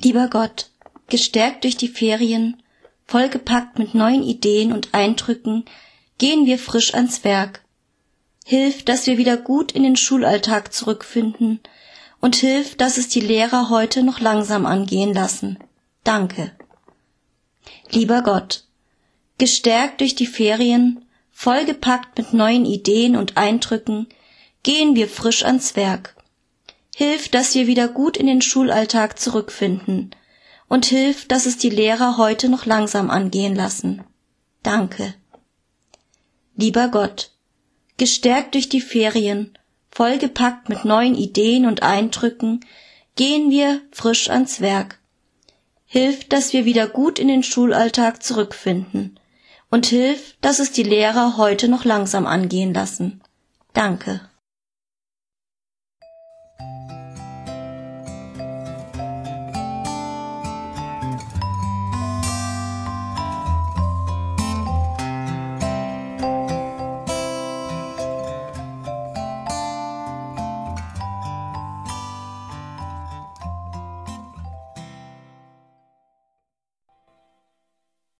Lieber Gott, gestärkt durch die Ferien, vollgepackt mit neuen Ideen und Eindrücken, gehen wir frisch ans Werk. Hilf, dass wir wieder gut in den Schulalltag zurückfinden und hilf, dass es die Lehrer heute noch langsam angehen lassen. Danke. Lieber Gott, gestärkt durch die Ferien, vollgepackt mit neuen Ideen und Eindrücken, gehen wir frisch ans Werk. Hilf, dass wir wieder gut in den Schulalltag zurückfinden und hilf, dass es die Lehrer heute noch langsam angehen lassen. Danke. Lieber Gott, gestärkt durch die Ferien, vollgepackt mit neuen Ideen und Eindrücken, gehen wir frisch ans Werk. Hilf, dass wir wieder gut in den Schulalltag zurückfinden und hilf, dass es die Lehrer heute noch langsam angehen lassen. Danke.